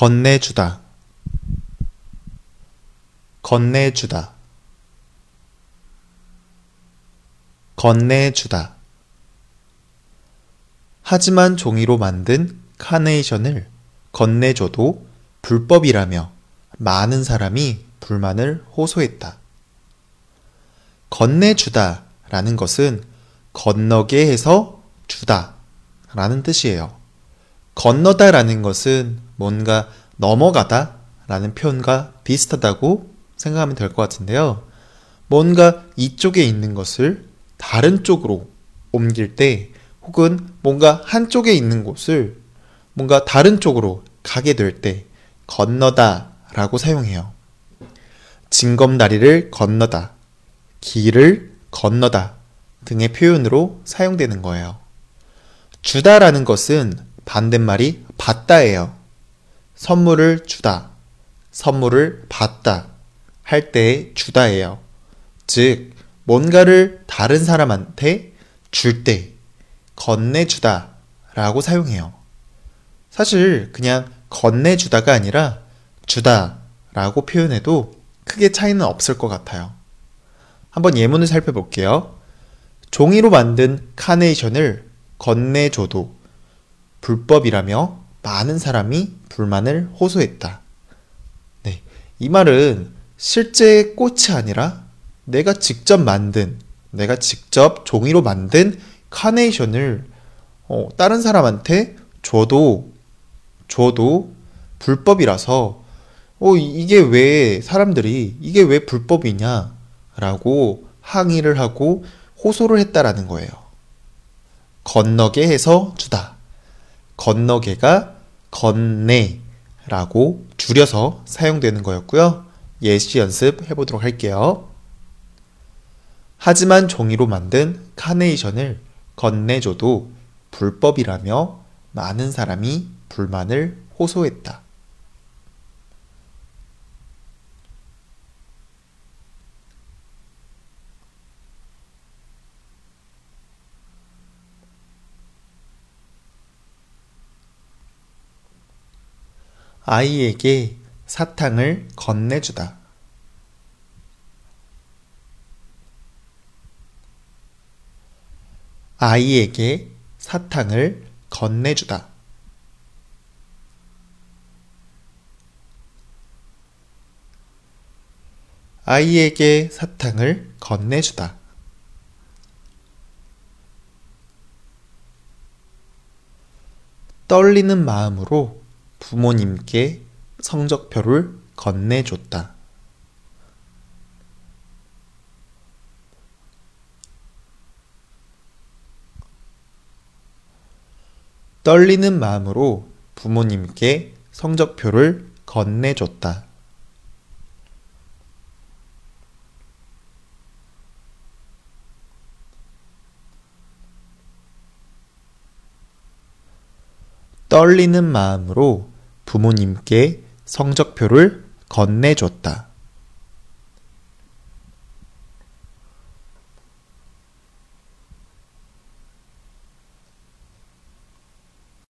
건네주다, 건네주다, 건네주다. 하지만 종이로 만든 카네이션을 건네줘도 불법이라며 많은 사람이 불만을 호소했다. 건네주다 라는 것은 건너게 해서 주다 라는 뜻이에요. 건너다 라는 것은 뭔가 넘어가다 라는 표현과 비슷하다고 생각하면 될 것 같은데요. 뭔가 이쪽에 있는 것을 다른 쪽으로 옮길 때 혹은 뭔가 한쪽에 있는 곳을 뭔가 다른 쪽으로 가게 될 때 건너다 라고 사용해요. 징검다리를 건너다, 길을 건너다 등의 표현으로 사용되는 거예요. 주다라는 것은 반대말이 받다예요. 선물을 주다, 선물을 받다 할때 주다예요. 즉, 뭔가를 다른 사람한테 줄 때 건네주다 라고 사용해요. 사실 그냥 건네주다가 아니라 주다 라고 표현해도 크게 차이는 없을 것 같아요. 한번 예문을 살펴볼게요. 종이로 만든 카네이션을 건네줘도 불법이라며 많은 사람이 불만을 호소했다. 네. 이 말은 실제 꽃이 아니라 내가 직접 만든, 내가 직접 종이로 만든 카네이션을 어, 다른 사람한테 줘도, 줘도 불법이라서, 어, 이게 왜 사람들이, 이게 왜 불법이냐, 라고 항의를 하고 호소를 했다라는 거예요. 건너게 해서 주다. 건너게가 건네라고 줄여서 사용되는 거였고요. 예시 연습 해보도록 할게요. 하지만 종이로 만든 카네이션을 건네줘도 불법이라며 많은 사람이 불만을 호소했다. 아이에게 사탕을 건네주다. 아이에게 사탕을 건네주다. 아이에게 사탕을 건네주다. 떨리는 마음으로 부모님께 성적표를 건네줬다. 떨리는 마음으로 부모님께 성적표를 건네줬다. 떨리는 마음으로 부모님께 성적표를 건네줬다.